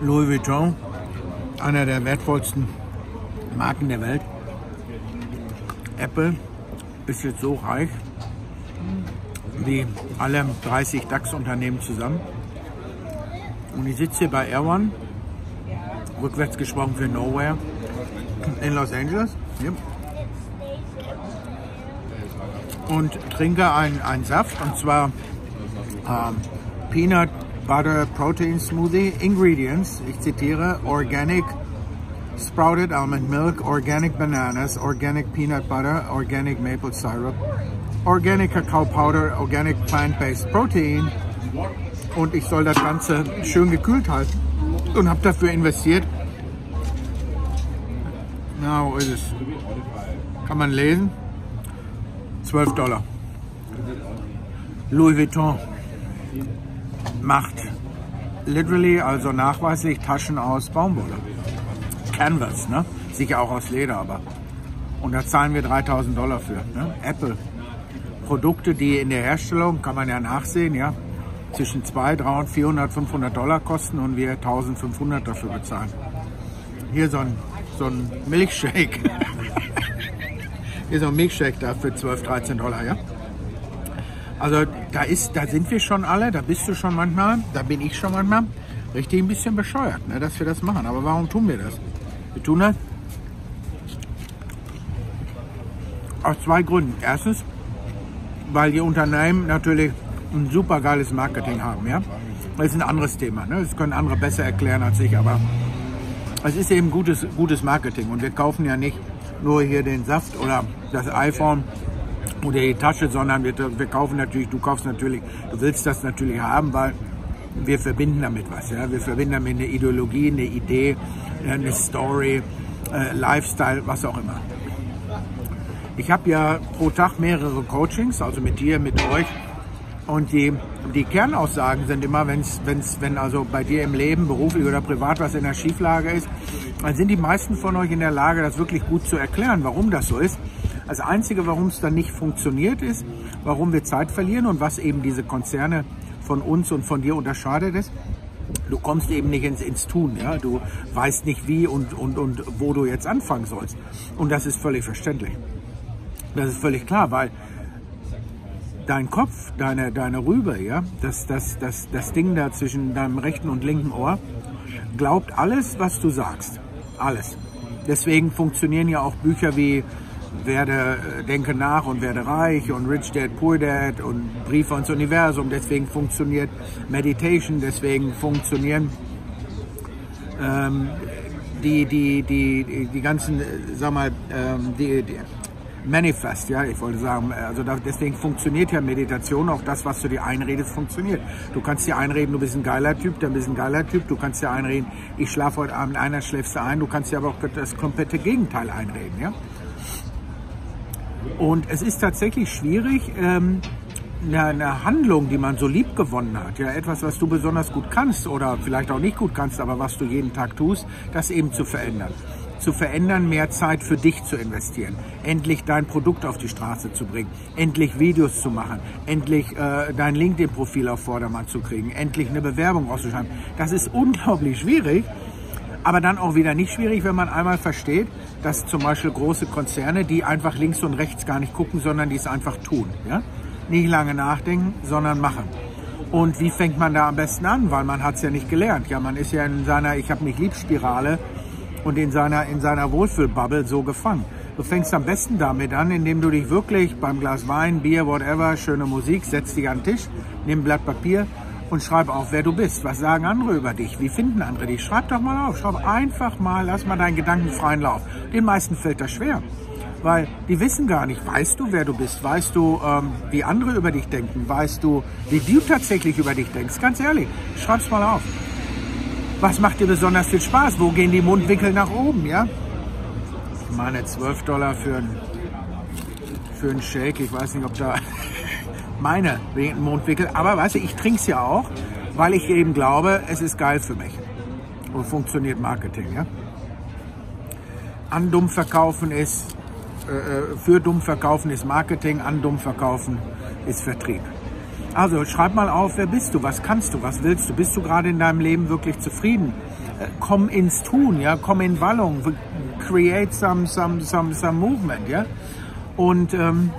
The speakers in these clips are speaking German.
Louis Vuitton, einer der wertvollsten Marken der Welt. Apple ist jetzt so reich wie alle 30 DAX-Unternehmen zusammen. Und ich sitze hier bei Air One, rückwärts gesprochen für Nowhere, in Los Angeles. Hier. Und trinke einen Saft, und zwar ähm, Peanut Butter Protein Smoothie. Ingredients, ich zitiere, Organic sprouted almond milk, organic bananas, organic peanut butter, organic maple syrup, organic cacao powder, organic plant-based protein. Und ich soll das Ganze schön gekühlt halten und habe dafür investiert. Na, wo ist es? Kann man lesen? 12 Dollar. Louis Vuitton macht literally, also nachweislich Taschen aus Baumwolle. Canvas, ne? Sicher auch aus Leder, aber. Und da zahlen wir 3000 Dollar für. Ne? Apple. Produkte, die in der Herstellung, kann man ja nachsehen, ja, zwischen 200, 300, 400, 500 Dollar kosten und wir 1500 dafür bezahlen. Hier so ein, so ein Milchshake. Hier so ein Milchshake da für 12, 13 Dollar, ja. Also da ist, da sind wir schon alle, da bist du schon manchmal, da bin ich schon manchmal richtig ein bisschen bescheuert, ne, dass wir das machen. Aber warum tun wir das? Wir tun das aus zwei Gründen. Erstens, weil die Unternehmen natürlich ein super geiles Marketing haben. Ja? Das ist ein anderes Thema. Ne? Das können andere besser erklären als ich, aber es ist eben gutes, gutes Marketing. Und wir kaufen ja nicht nur hier den Saft oder das iPhone oder die Tasche, sondern wir, wir kaufen natürlich, du kaufst natürlich, du willst das natürlich haben, weil wir verbinden damit was. Ja? Wir verbinden damit eine Ideologie, eine Idee, eine Story, äh, Lifestyle, was auch immer. Ich habe ja pro Tag mehrere Coachings, also mit dir, mit euch. Und die, die Kernaussagen sind immer, wenn's, wenn's, wenn also bei dir im Leben, beruflich oder privat was in der Schieflage ist, dann sind die meisten von euch in der Lage, das wirklich gut zu erklären, warum das so ist. Das Einzige, warum es dann nicht funktioniert, ist, warum wir Zeit verlieren und was eben diese Konzerne von uns und von dir unterscheidet ist. Du kommst eben nicht ins, ins Tun, ja. Du weißt nicht wie und, und, und wo du jetzt anfangen sollst. Und das ist völlig verständlich. Das ist völlig klar, weil dein Kopf, deine, deine Rübe, ja, das, das, das, das Ding da zwischen deinem rechten und linken Ohr, glaubt alles, was du sagst. Alles. Deswegen funktionieren ja auch Bücher wie werde, denke nach und werde reich und Rich Dad, Poor Dad und Briefe ans Universum. Deswegen funktioniert Meditation, deswegen funktionieren ähm, die, die, die, die ganzen, sag mal, ähm, die, die Manifest, ja, ich wollte sagen, also da, deswegen funktioniert ja Meditation, auch das, was du dir einredest, funktioniert. Du kannst dir einreden, du bist ein geiler Typ, dann bist ein geiler Typ, du kannst dir einreden, ich schlafe heute Abend einer, schläfst du ein, du kannst dir aber auch das komplette Gegenteil einreden, ja. Und es ist tatsächlich schwierig, ähm, eine, eine, Handlung, die man so lieb gewonnen hat, ja, etwas, was du besonders gut kannst oder vielleicht auch nicht gut kannst, aber was du jeden Tag tust, das eben zu verändern. Zu verändern, mehr Zeit für dich zu investieren, endlich dein Produkt auf die Straße zu bringen, endlich Videos zu machen, endlich äh, dein LinkedIn-Profil auf Vordermann zu kriegen, endlich eine Bewerbung rauszuschreiben. Das ist unglaublich schwierig, aber dann auch wieder nicht schwierig, wenn man einmal versteht, dass zum Beispiel große Konzerne, die einfach links und rechts gar nicht gucken, sondern die es einfach tun. Ja? Nicht lange nachdenken, sondern machen. Und wie fängt man da am besten an? Weil man hat es ja nicht gelernt. Ja, man ist ja in seiner Ich habe mich lieb Spirale und in seiner, in seiner Wohlfühlbubble so gefangen. Du fängst am besten damit an, indem du dich wirklich beim Glas Wein, Bier, whatever, schöne Musik, setzt dich an den Tisch, nimm ein Blatt Papier, und schreib auf, wer du bist. Was sagen andere über dich? Wie finden andere dich? Schreib doch mal auf. Schreib einfach mal, lass mal deinen Gedanken freien Lauf. Den meisten fällt das schwer. Weil die wissen gar nicht, weißt du, wer du bist? Weißt du, ähm, wie andere über dich denken? Weißt du, wie du tatsächlich über dich denkst? Ganz ehrlich, schreib's mal auf. Was macht dir besonders viel Spaß? Wo gehen die Mundwinkel nach oben, ja? Ich meine, 12 Dollar für ein, für ein Shake. Ich weiß nicht, ob da meine Mondwickel. Aber weißt du, ich trinke es ja auch, weil ich eben glaube, es ist geil für mich. Und funktioniert Marketing, ja. An verkaufen ist, äh, äh, für dumm verkaufen ist Marketing, an dumm verkaufen ist Vertrieb. Also schreib mal auf, wer bist du, was kannst du, was willst du, bist du gerade in deinem Leben wirklich zufrieden? Äh, komm ins Tun, ja, komm in Wallung, create some, some, some, some movement, ja. Und ähm,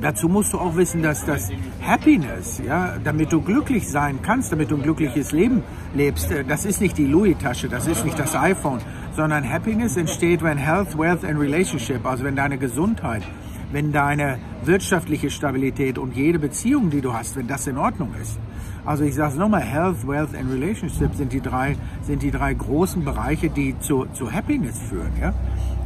dazu musst du auch wissen, dass das Happiness, ja, damit du glücklich sein kannst, damit du ein glückliches Leben lebst, äh, das ist nicht die Louis-Tasche, das ist nicht das iPhone, sondern Happiness entsteht, wenn Health, Wealth and Relationship, also wenn deine Gesundheit, wenn deine wirtschaftliche Stabilität und jede Beziehung, die du hast, wenn das in Ordnung ist. Also ich sage es nochmal, Health, Wealth and Relationship sind die drei, sind die drei großen Bereiche, die zu, zu Happiness führen. Ja?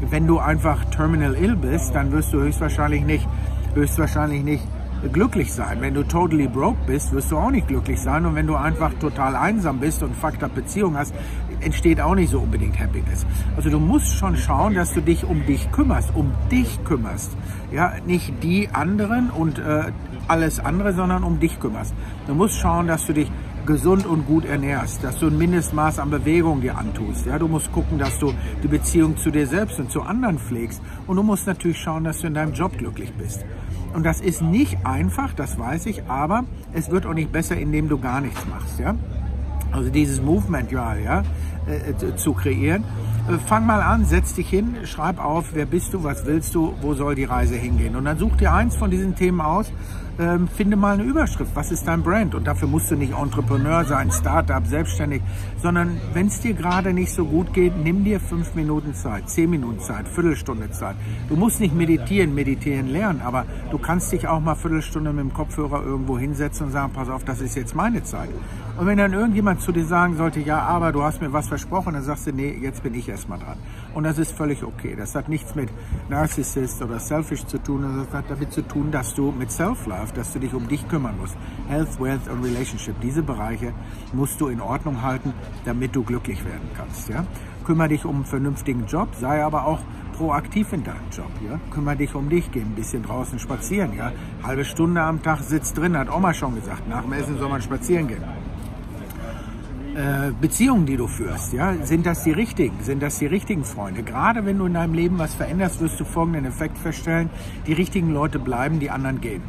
Wenn du einfach terminal ill bist, dann wirst du höchstwahrscheinlich nicht, höchstwahrscheinlich nicht glücklich sein. Wenn du totally broke bist, wirst du auch nicht glücklich sein. Und wenn du einfach total einsam bist und fucked up Beziehung hast, entsteht auch nicht so unbedingt Happiness. Also du musst schon schauen, dass du dich um dich kümmerst, um dich kümmerst. Ja, nicht die anderen und äh, alles andere, sondern um dich kümmerst. Du musst schauen, dass du dich gesund und gut ernährst, dass du ein Mindestmaß an Bewegung dir antust. Ja, du musst gucken, dass du die Beziehung zu dir selbst und zu anderen pflegst. Und du musst natürlich schauen, dass du in deinem Job glücklich bist. Und das ist nicht einfach, das weiß ich, aber es wird auch nicht besser, indem du gar nichts machst. Ja? Also dieses Movement ja, ja, äh, zu kreieren. Äh, fang mal an, setz dich hin, schreib auf, wer bist du, was willst du, wo soll die Reise hingehen. Und dann such dir eins von diesen Themen aus, ähm, finde mal eine Überschrift, was ist dein Brand? Und dafür musst du nicht Entrepreneur sein, Startup, selbstständig, sondern wenn es dir gerade nicht so gut geht, nimm dir fünf Minuten Zeit, zehn Minuten Zeit, Viertelstunde Zeit. Du musst nicht meditieren, meditieren lernen, aber du kannst dich auch mal Viertelstunde mit dem Kopfhörer irgendwo hinsetzen und sagen, pass auf, das ist jetzt meine Zeit. Und wenn dann irgendjemand zu dir sagen sollte, ja, aber du hast mir was versprochen, dann sagst du, nee, jetzt bin ich erstmal dran. Und das ist völlig okay. Das hat nichts mit Narcissist oder Selfish zu tun, das hat damit zu tun, dass du mit Self-Love, dass du dich um dich kümmern musst. Health, Wealth und Relationship, diese Bereiche musst du in Ordnung halten, damit du glücklich werden kannst. Ja? Kümmer dich um einen vernünftigen Job, sei aber auch proaktiv in deinem Job. Ja? Kümmer dich um dich, geh ein bisschen draußen spazieren. Ja? Halbe Stunde am Tag sitzt drin, hat Oma schon gesagt. Nach dem Essen soll man spazieren gehen. Äh, Beziehungen, die du führst, ja, sind das die richtigen? Sind das die richtigen Freunde? Gerade wenn du in deinem Leben was veränderst, wirst du folgenden Effekt feststellen. Die richtigen Leute bleiben, die anderen gehen.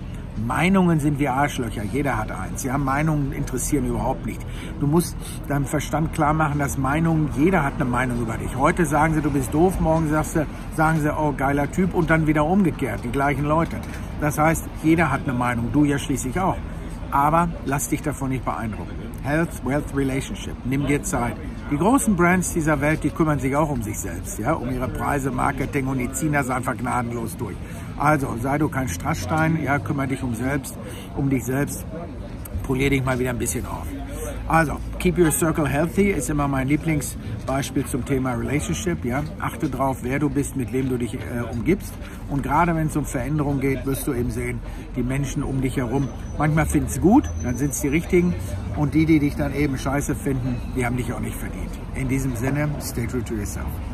Meinungen sind wie Arschlöcher, jeder hat eins. Ja, Meinungen interessieren überhaupt nicht. Du musst deinem Verstand klar machen, dass Meinungen, jeder hat eine Meinung über dich. Heute sagen sie, du bist doof, morgen sagst du, sagen sie, oh, geiler Typ und dann wieder umgekehrt, die gleichen Leute. Das heißt, jeder hat eine Meinung, du ja schließlich auch. Aber lass dich davon nicht beeindrucken. Health, Wealth, Relationship. Nimm dir Zeit. Die großen Brands dieser Welt, die kümmern sich auch um sich selbst, ja, um ihre Preise, Marketing und die ziehen das einfach gnadenlos durch. Also sei du kein Strassstein, ja, kümmere dich um selbst, um dich selbst, polier dich mal wieder ein bisschen auf. Also, keep your circle healthy ist immer mein Lieblingsbeispiel zum Thema Relationship. Ja? Achte darauf, wer du bist, mit wem du dich äh, umgibst. Und gerade wenn es um Veränderung geht, wirst du eben sehen, die Menschen um dich herum, manchmal finden es gut, dann sind es die richtigen. Und die, die dich dann eben scheiße finden, die haben dich auch nicht verdient. In diesem Sinne, stay true to yourself.